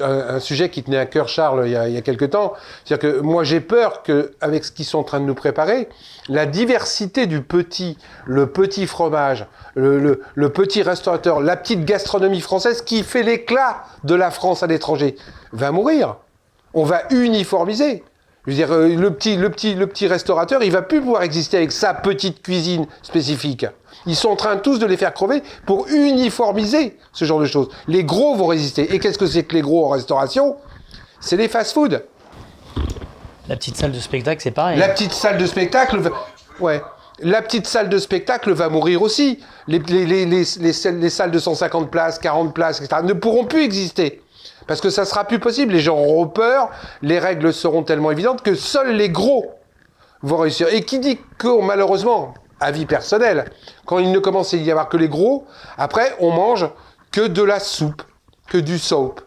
un, sujet qui tenait à cœur Charles il y a, il y a quelque temps, c'est-à-dire que moi j'ai peur qu'avec ce qu'ils sont en train de nous préparer, la diversité du petit, le petit fromage, le petit restaurateur, la petite gastronomie française qui fait l'éclat de la France à l'étranger, va mourir. On va uniformiser. Je veux dire, euh, le petit, le, petit, le petit restaurateur, il va plus pouvoir exister avec sa petite cuisine spécifique. Ils sont en train tous de les faire crever pour uniformiser ce genre de choses. Les gros vont résister. Et qu'est-ce que c'est que les gros en restauration? C'est les fast-food. La petite salle de spectacle, c'est pareil. La petite salle de spectacle, ouais. La petite salle de spectacle va mourir aussi. Les, les, les, les, salles de 150 places, 40 places, etc. ne pourront plus exister. Parce que ça sera plus possible. Les gens auront peur, les règles seront tellement évidentes que seuls les gros vont réussir. Et qui dit que, malheureusement, avis personnel, quand il ne commence à y avoir que les gros, après, on mange que de la soupe, que du soap.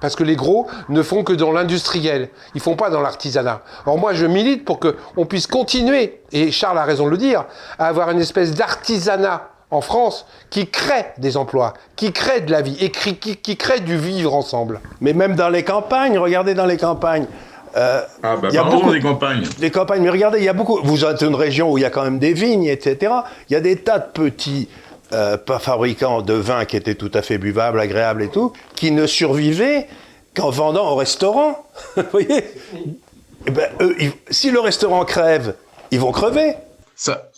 Parce que les gros ne font que dans l'industriel, ils font pas dans l'artisanat. Or moi je milite pour qu'on puisse continuer, et Charles a raison de le dire, à avoir une espèce d'artisanat en France qui crée des emplois, qui crée de la vie, et qui, qui, crée du vivre ensemble. Mais même dans les campagnes, regardez dans les campagnes. Euh, ah bah, il y a beaucoup des campagnes. Les campagnes, mais regardez, il y a beaucoup. Vous êtes une région où il y a quand même des vignes, etc. Il y a des tas de petits euh, fabricants de vins qui étaient tout à fait buvables, agréables et tout, qui ne survivaient qu'en vendant au restaurant. (laughs) Vous voyez? Eh ben, Si le restaurant crève, ils vont crever. Ça,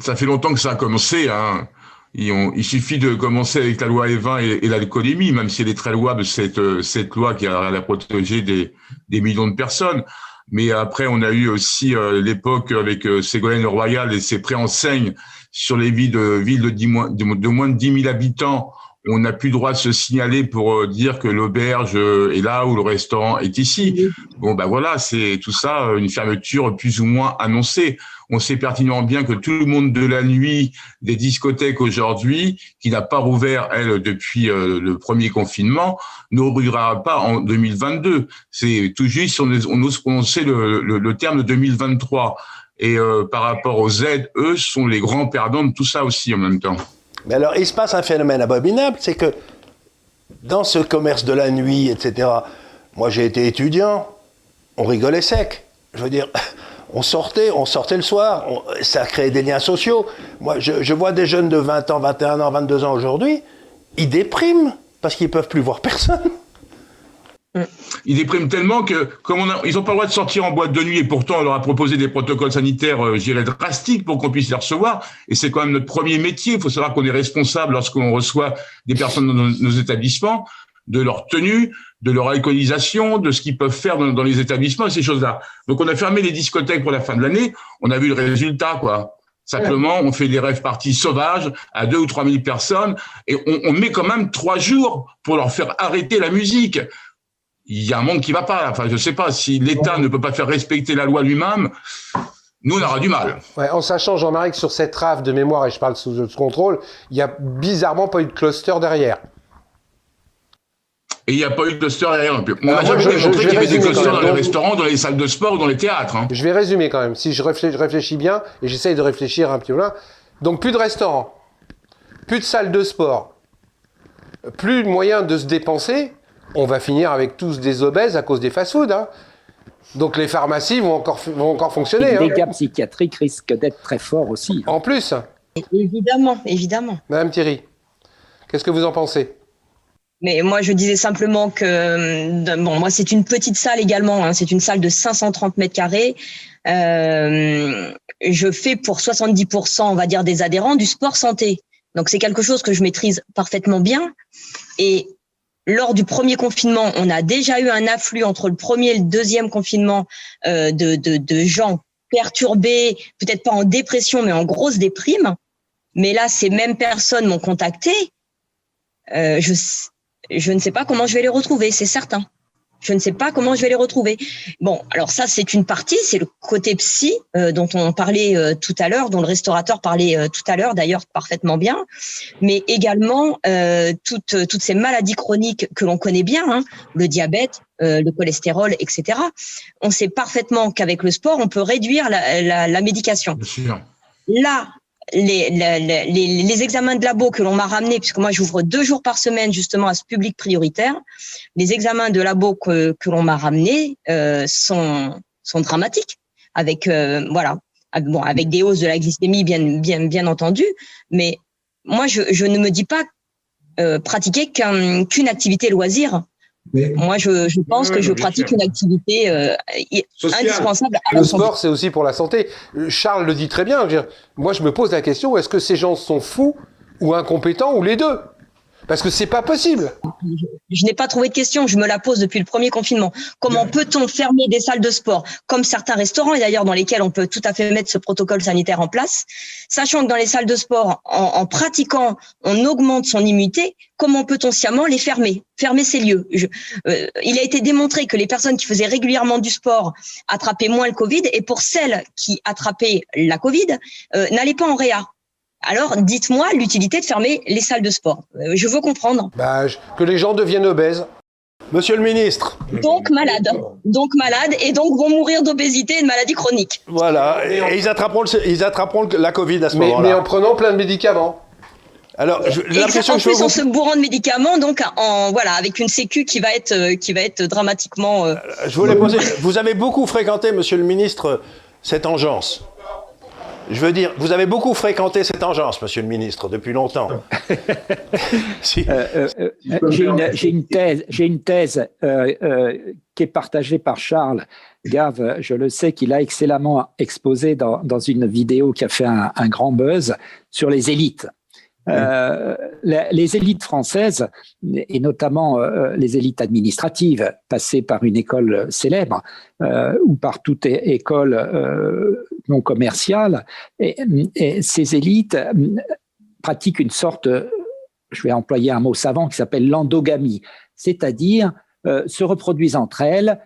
ça fait longtemps que ça a commencé. Hein. Il, suffit de commencer avec la loi E20 et, et l'alcoolémie, même si elle est très louable, cette, euh, cette loi qui a, a protégé des, des millions de personnes. Mais après, on a eu aussi euh, l'époque avec euh, Ségolène Royal et ses préenseignes sur les villes de, villes de, moins, de, moins de 10 000 habitants. On n'a plus le droit de se signaler pour euh, dire que l'auberge est là ou le restaurant est ici. Bon, ben voilà, c'est tout ça une fermeture plus ou moins annoncée. On sait pertinemment bien que tout le monde de la nuit des discothèques aujourd'hui, qui n'a pas rouvert, elle, depuis euh, le premier confinement, n'ouvrira pas en 2022. C'est tout juste, on, on ose prononcer le, le, terme de 2023. Et euh, par rapport aux aides, eux sont les grands perdants de tout ça aussi en même temps. Mais alors, il se passe un phénomène abominable, c'est que dans ce commerce de la nuit, etc., moi j'ai été étudiant, on rigolait sec. Je veux dire, (laughs) on sortait, on sortait le soir, ça créait des liens sociaux. Moi, je, vois des jeunes de 20 ans, 21 ans, 22 ans aujourd'hui, ils dépriment parce qu'ils peuvent plus voir personne. Ils dépriment tellement que, comme on ils n'ont pas le droit de sortir en boîte de nuit, et pourtant on leur a proposé des protocoles sanitaires, euh, je dirais, drastiques pour qu'on puisse les recevoir. Et c'est quand même notre premier métier. Il faut savoir qu'on est responsable lorsqu'on reçoit des personnes dans nos établissements de leur tenue, de leur alcoolisation, de ce qu'ils peuvent faire dans, les établissements et ces choses-là. Donc on a fermé les discothèques pour la fin de l'année. On a vu le résultat, quoi. Simplement, on fait des rêves parties sauvages à deux ou trois mille personnes et on, on, met quand même trois jours pour leur faire arrêter la musique. Il y a un monde qui va pas. Enfin, je sais pas si l'État ne peut pas faire respecter la loi lui-même. Nous, on aura du mal. Ouais, en sachant, Jean-Marie, que sur cette rave de mémoire, et je parle sous, contrôle, il y a bizarrement pas eu de cluster derrière. Et il n'y a pas eu de cluster derrière non plus. On n'a jamais démontré qu'il y avait des clusters dans les restaurants, dans les salles de sport ou dans les théâtres. Hein. Je vais résumer quand même, si je réfléchis, bien, et j'essaye de réfléchir un petit peu là. Donc plus de restaurants, plus de salles de sport, plus de moyens de se dépenser, on va finir avec tous des obèses à cause des fast-foods. Hein. Donc les pharmacies vont encore, vont encore fonctionner. les dégâts hein. psychiatriques risquent d'être très forts aussi. En plus. Évidemment, évidemment. Madame Thierry, qu'est-ce que vous en pensez? Mais moi, je disais simplement que, euh, bon, moi, c'est une petite salle également. Hein, c'est une salle de 530 mètres carrés. Euh, je fais pour 70%, on va dire, des adhérents du sport santé. Donc, c'est quelque chose que je maîtrise parfaitement bien. Et lors du premier confinement, on a déjà eu un afflux entre le premier et le deuxième confinement euh, de, de, de gens perturbés, peut-être pas en dépression, mais en grosse déprime. Mais là, ces mêmes personnes m'ont contacté. Euh, je, je ne sais pas comment je vais les retrouver, c'est certain. Je ne sais pas comment je vais les retrouver. Bon, alors ça, c'est une partie, c'est le côté psy euh, dont on parlait euh, tout à l'heure, dont le restaurateur parlait euh, tout à l'heure, d'ailleurs parfaitement bien, mais également toutes, toutes ces maladies chroniques que l'on connaît bien, hein, le diabète, le cholestérol, etc. On sait parfaitement qu'avec le sport, on peut réduire la, la, la médication. Bien sûr. Là, les, les, les, les, examens de labo que l'on m'a ramenés, puisque moi j'ouvre deux jours par semaine justement à ce public prioritaire, les examens de labo que, que l'on m'a ramenés euh, sont, sont dramatiques, avec euh, voilà, bon, avec des hausses de la glycémie bien bien bien entendu, mais moi je, je ne me dis pas euh, pratiquer qu'une activité loisir moi, je, je pense que je pratique une activité euh, indispensable. À le sport, c'est aussi pour la santé. Charles le dit très bien. moi, je me pose la question est-ce que ces gens sont fous ou incompétents ou les deux? Parce que c'est pas possible. Je, n'ai pas trouvé de question, je me la pose depuis le premier confinement. Comment peut-on fermer des salles de sport, comme certains restaurants, et d'ailleurs dans lesquels on peut tout à fait mettre ce protocole sanitaire en place, sachant que dans les salles de sport, en, pratiquant, on augmente son immunité, comment peut-on sciemment les fermer Fermer ces lieux? Euh, il a été démontré que les personnes qui faisaient régulièrement du sport attrapaient moins le Covid, et pour celles qui attrapaient la Covid, euh, n'allaient pas en réa. Alors, dites-moi l'utilité de fermer les salles de sport. Euh, je veux comprendre. Bah, que les gens deviennent obèses. Monsieur le ministre. Donc malades. Donc malades et donc vont mourir d'obésité et de maladies chroniques. Voilà. Et, ils, attraperont ils attraperont la Covid à ce moment-là. Mais en prenant plein de médicaments. Alors, l'impression que plus, en se bourrant de médicaments, donc en voilà, avec une sécu qui va être euh, qui va être dramatiquement. Euh, je voulais poser. Vous avez beaucoup fréquenté, Monsieur le Ministre, cette engeance. Je veux dire, vous avez beaucoup fréquenté cette engeance, Monsieur le Ministre, depuis longtemps. Euh, j'ai une, thèse, j'ai une thèse qui est partagée par Charles Gave. Je le sais qu'il a excellemment exposé dans, dans, une vidéo qui a fait un, un grand buzz sur les élites. Euh, les élites françaises, et notamment euh, les élites administratives, passées par une école célèbre euh, ou par toute école non commerciale, ces élites pratiquent une sorte, je vais employer un mot savant qui s'appelle l'endogamie, c'est-à-dire se reproduisent entre elles,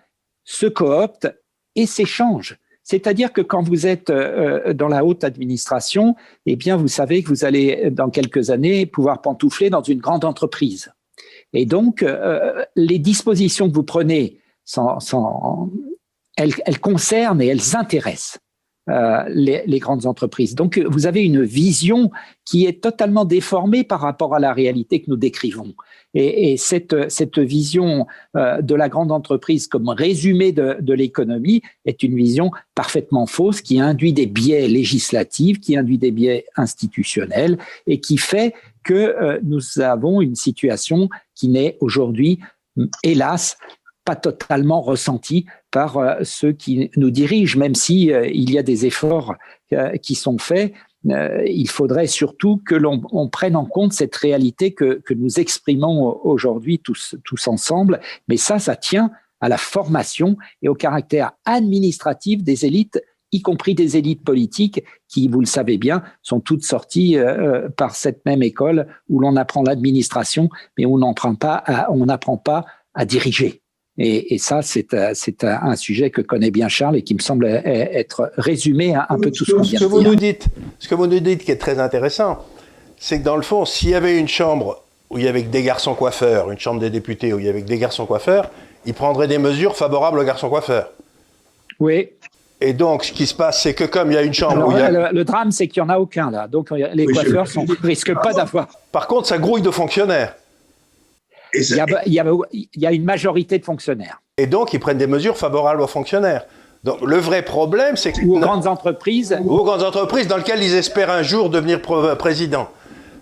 se cooptent et s'échangent. C'est-à-dire que quand vous êtes euh, dans la haute administration, eh bien, vous savez que vous allez, dans quelques années, pouvoir pantoufler dans une grande entreprise. Et donc, euh, les dispositions que vous prenez, elles, concernent et elles intéressent euh, les, grandes entreprises. Donc, vous avez une vision qui est totalement déformée par rapport à la réalité que nous décrivons. Et, cette, cette, vision euh, de la grande entreprise comme résumé de, de l'économie est une vision parfaitement fausse qui induit des biais législatifs, qui induit des biais institutionnels et qui fait que euh, nous avons une situation qui n'est aujourd'hui, hélas, pas totalement ressentie par euh, ceux qui nous dirigent, même si il y a des efforts qui sont faits euh, il faudrait surtout que l'on prenne en compte cette réalité que, nous exprimons aujourd'hui tous, tous ensemble. Mais ça, ça tient à la formation et au caractère administratif des élites y compris des élites politiques qui, vous le savez bien, sont toutes sorties euh, euh, par cette même école où l'on apprend l'administration, mais où on n'apprend pas, on n'apprend pas à diriger. Et, ça, c'est euh, un sujet que connaît bien Charles et qui me semble e, être résumé à un peu tout ce qu'on vient de vous Nous dites, ce que vous nous dites qui est très intéressant, c'est que dans le fond, s'il y avait une chambre où il y avait des garçons coiffeurs, une chambre des députés où il y avait des garçons coiffeurs, ils prendraient des mesures favorables aux garçons coiffeurs. Oui. Et donc, ce qui se passe, c'est que comme il y a une chambre où il y a... le, drame, c'est qu'il n'y en a aucun là. Donc, les coiffeurs ne risquent pas d'avoir. Par contre, ça grouille de fonctionnaires. Il y, a, une majorité de fonctionnaires. Et donc, ils prennent des mesures favorables aux fonctionnaires. Donc, le vrai problème, c'est que. Ou aux grandes entreprises. Ou aux grandes entreprises dans lesquelles ils espèrent un jour devenir président.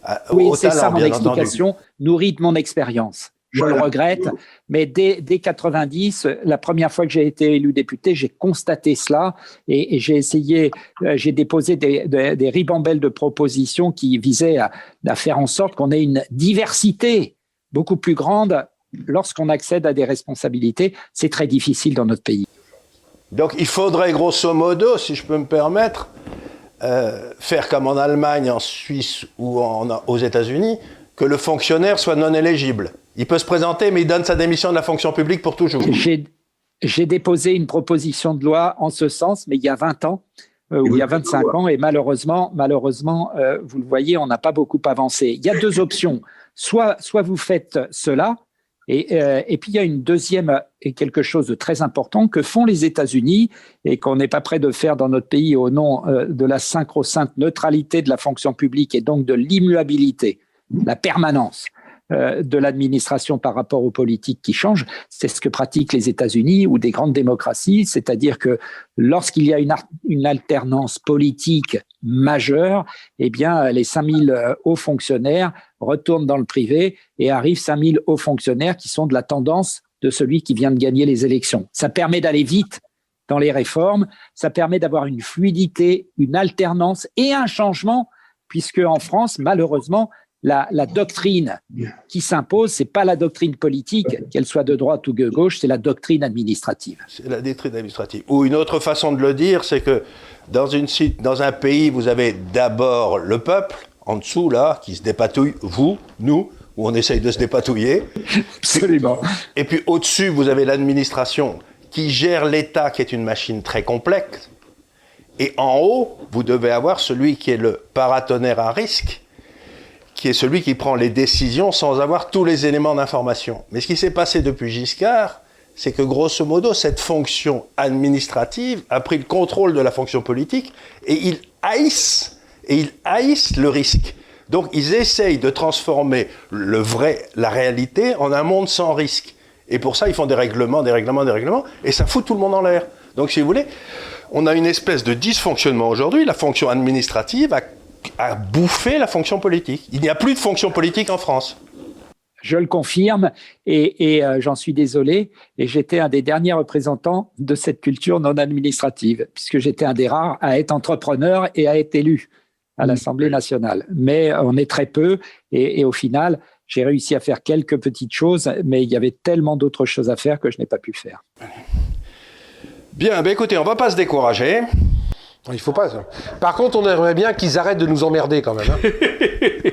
Euh, oui, c'est ça mon explication, nourrie de mon expérience. Je le regrette, mais dès, dès, 90, la première fois que j'ai été élu député, j'ai constaté cela et, j'ai essayé, euh, j'ai déposé des, des, ribambelles de propositions qui visaient à faire en sorte qu'on ait une diversité beaucoup plus grande lorsqu'on accède à des responsabilités. C'est très difficile dans notre pays. Donc il faudrait grosso modo, si je peux me permettre, euh, faire comme en Allemagne, en Suisse ou aux États-Unis, que le fonctionnaire soit non éligible. Il peut se présenter, mais il donne sa démission de la fonction publique pour toujours. J'ai déposé une proposition de loi en ce sens, mais il y a 20 ans, il y a 25 ans, et malheureusement, malheureusement euh, vous le voyez, on n'a pas beaucoup avancé. Il y a deux options. Soit, soit vous faites cela, et, euh, et, puis il y a une deuxième et quelque chose de très important que font les États-Unis et qu'on n'est pas prêt de faire dans notre pays au nom euh, de la synchro-sainte neutralité de la fonction publique et donc de l'immuabilité, la permanence. Euh, de l'administration par rapport aux politiques qui changent. C'est ce que pratiquent les États-Unis ou des grandes démocraties, c'est-à-dire que lorsqu'il y a une, alternance politique majeure, eh bien, les 5000 euh, hauts fonctionnaires retournent dans le privé et arrivent 5000 hauts fonctionnaires qui sont de la tendance de celui qui vient de gagner les élections. Ça permet d'aller vite dans les réformes, ça permet d'avoir une fluidité, une alternance et un changement, puisque en France, malheureusement, la, doctrine qui s'impose, c'est pas la doctrine politique, qu'elle soit de droite ou de gauche, c'est la doctrine administrative. C'est la doctrine administrative. Ou une autre façon de le dire, c'est que dans, une, dans un pays, vous avez d'abord le peuple, en dessous, là, qui se dépatouille, vous, nous, où on essaye de se dépatouiller. Absolument. Et puis au-dessus, vous avez l'administration qui gère l'État, qui est une machine très complexe. Et en haut, vous devez avoir celui qui est le paratonnerre à risque, qui est celui qui prend les décisions sans avoir tous les éléments d'information. Mais ce qui s'est passé depuis Giscard, c'est que grosso modo, cette fonction administrative a pris le contrôle de la fonction politique et ils haïssent, et ils haïssent le risque. Donc ils essayent de transformer le vrai, la réalité, en un monde sans risque. Et pour ça, ils font des règlements, des règlements, des règlements, et ça fout tout le monde en l'air. Donc si vous voulez, on a une espèce de dysfonctionnement aujourd'hui. La fonction administrative a, a bouffé la fonction politique. Il n'y a plus de fonction politique en France. Je le confirme et, euh, j'en suis désolé. Et j'étais un des derniers représentants de cette culture non administrative, puisque j'étais un des rares à être entrepreneur et à être élu à l'Assemblée nationale. Mais on est très peu et, au final, j'ai réussi à faire quelques petites choses, mais il y avait tellement d'autres choses à faire que je n'ai pas pu faire. Bien, ben écoutez, on va pas se décourager. Il faut pas. Ça. Par contre, on aimerait bien qu'ils arrêtent de nous emmerder quand même. Hein. (laughs)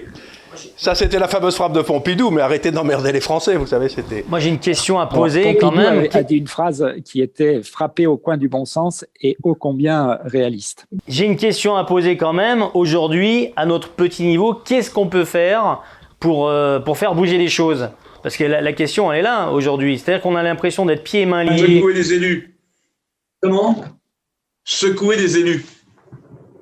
Ça, c'était la fameuse frappe de Pompidou, mais arrêtez d'emmerder les Français, vous savez, c'était. Moi, j'ai une question à poser quand même. a dit une phrase qui était frappée au coin du bon sens et ô combien réaliste. J'ai une question à poser quand même. Aujourd'hui, à notre petit niveau, qu'est-ce qu'on peut faire pour, euh, pour faire bouger les choses? Parce que la, question, elle est là aujourd'hui. C'est-à-dire qu'on a l'impression d'être pieds et mains liés. Secouer les élus. Comment? Secouer les élus.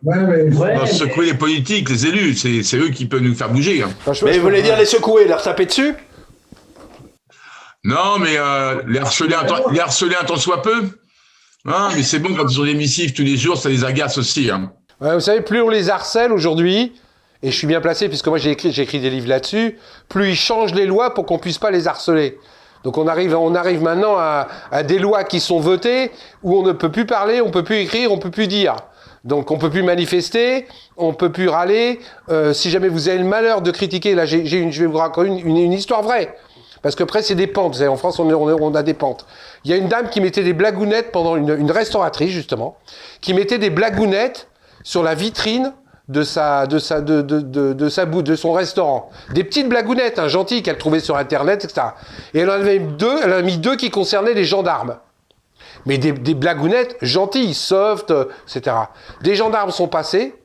Ouais, secouer les politiques, les élus, c'est eux qui peuvent nous faire bouger. Hein. Mais vous voulez dire les secouer, leur taper dessus? Non, mais euh, les, harceler un temps, les harceler un temps soit peu. Hein, mais c'est bon quand ils ont des missives tous les jours, ça les agace aussi. Hein. vous savez, plus on les harcèle aujourd'hui, et je suis bien placé puisque moi j'ai écrit, écrit des livres là-dessus, plus ils changent les lois pour qu'on puisse pas les harceler. Donc on arrive, maintenant à, des lois qui sont votées où on ne peut plus parler, on peut plus écrire, on peut plus dire. Donc on peut plus manifester, on peut plus râler. Euh, si jamais vous avez le malheur de critiquer, là j'ai, une, je vais vous raconter une, histoire vraie. Parce que après c'est des pentes, vous savez, en France on, a des pentes. Il y a une dame qui mettait des blagounettes pendant une restauratrice justement, qui mettait des blagounettes sur la vitrine de sa, de sa, de, de, de, sa de son restaurant. Des petites blagounettes, hein, gentilles qu'elle trouvait sur internet, etc. Et elle en avait deux, elle en a mis deux qui concernaient les gendarmes mais des, blagounettes gentilles, soft, etc. Des gendarmes sont passés,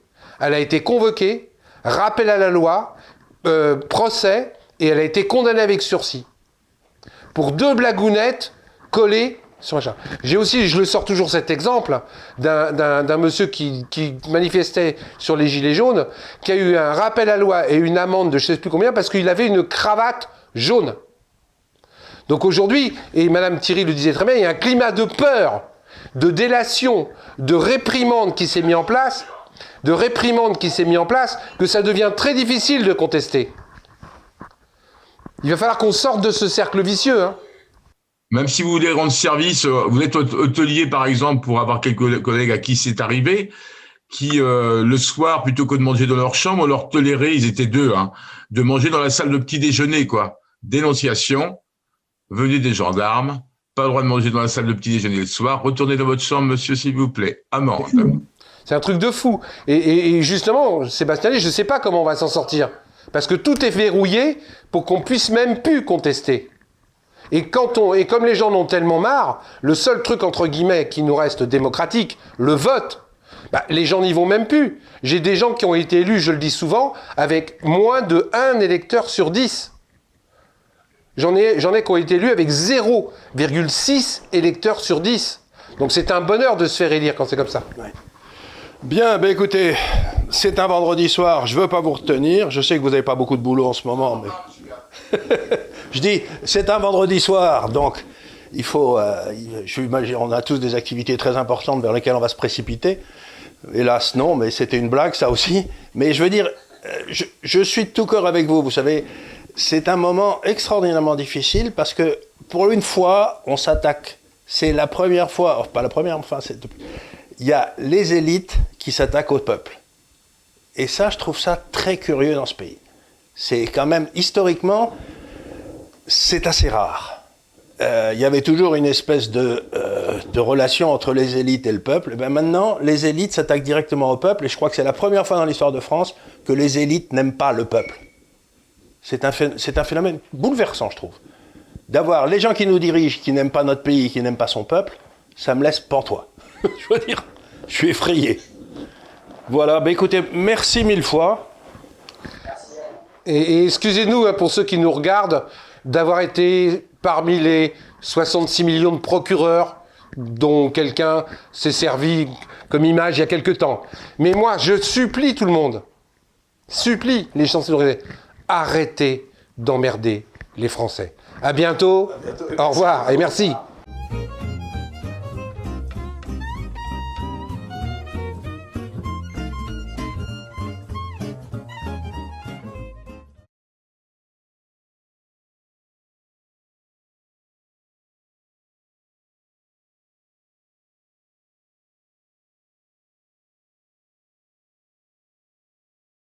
elle a été convoquée, rappel à la loi, euh, procès, et elle a été condamnée avec sursis. Pour deux blagounettes collées J'ai aussi, je le sors toujours cet exemple, d'un monsieur qui, manifestait sur les gilets jaunes, qui a eu un rappel à loi et une amende de je ne sais plus combien parce qu'il avait une cravate jaune. Donc aujourd'hui, et Madame Thierry le disait très bien, il y a un climat de peur, de délation, de réprimande qui s'est mis en place, de réprimande qui s'est mis en place, que ça devient très difficile de contester. Il va falloir qu'on sorte de ce cercle vicieux. Hein. Même si vous voulez rendre service, euh, vous êtes hôtelier par exemple pour avoir quelques collègues à qui c'est arrivé, qui euh, le soir plutôt que de manger dans leur chambre, on leur tolérait, ils étaient deux, hein, de manger dans la salle de petit déjeuner quoi. Dénonciation, venez des gendarmes, pas le droit de manger dans la salle de petit déjeuner le soir, retournez dans votre chambre, monsieur, s'il vous plaît. Amende. C'est un truc de fou. Et, justement, Sébastien, je ne sais pas comment on va s'en sortir. Parce que tout est verrouillé pour qu'on puisse même plus contester. Et, quand on, et comme les gens en ont tellement marre, le seul truc, entre guillemets, qui nous reste démocratique, le vote, bah, les gens n'y vont même plus. J'ai des gens qui ont été élus, je le dis souvent, avec moins de 1 électeur sur 10. J'en ai, j'en ai qui ont été élus avec 0,6 électeurs sur 10. Donc c'est un bonheur de se faire élire quand c'est comme ça. Bien, ben écoutez, c'est un vendredi soir, je ne veux pas vous retenir. Je sais que vous n'avez pas beaucoup de boulot en ce moment, mais. (laughs) je dis, c'est un vendredi soir, donc il faut. Euh, on a tous des activités très importantes vers lesquelles on va se précipiter. Hélas, non, mais c'était une blague, ça aussi. Mais je veux dire, euh, je, suis de tout cœur avec vous, vous savez c'est un moment extraordinairement difficile parce que pour une fois, on s'attaque. C'est la première fois, pas la première, enfin, il y a les élites qui s'attaquent au peuple. Et ça, je trouve ça très curieux dans ce pays. C'est quand même, historiquement, c'est assez rare. Euh, il y avait toujours une espèce de, euh, de, relation entre les élites et le peuple. Et bien maintenant, les élites s'attaquent directement au peuple, et je crois que c'est la première fois dans l'histoire de France que les élites n'aiment pas le peuple. C'est un, phénomène bouleversant, je trouve. D'avoir les gens qui nous dirigent, qui n'aiment pas notre pays, qui n'aiment pas son peuple, ça me laisse pantois. (laughs) je veux dire, je suis effrayé. Voilà, bah écoutez, merci mille fois. Et, excusez-nous hein, pour ceux qui nous regardent d'avoir été parmi les 66 millions de procureurs dont quelqu'un s'est servi comme image il y a quelque temps. Mais moi, je supplie tout le monde, supplie les chanceliers, arrêtez d'emmerder les Français. À bientôt. Au revoir et merci.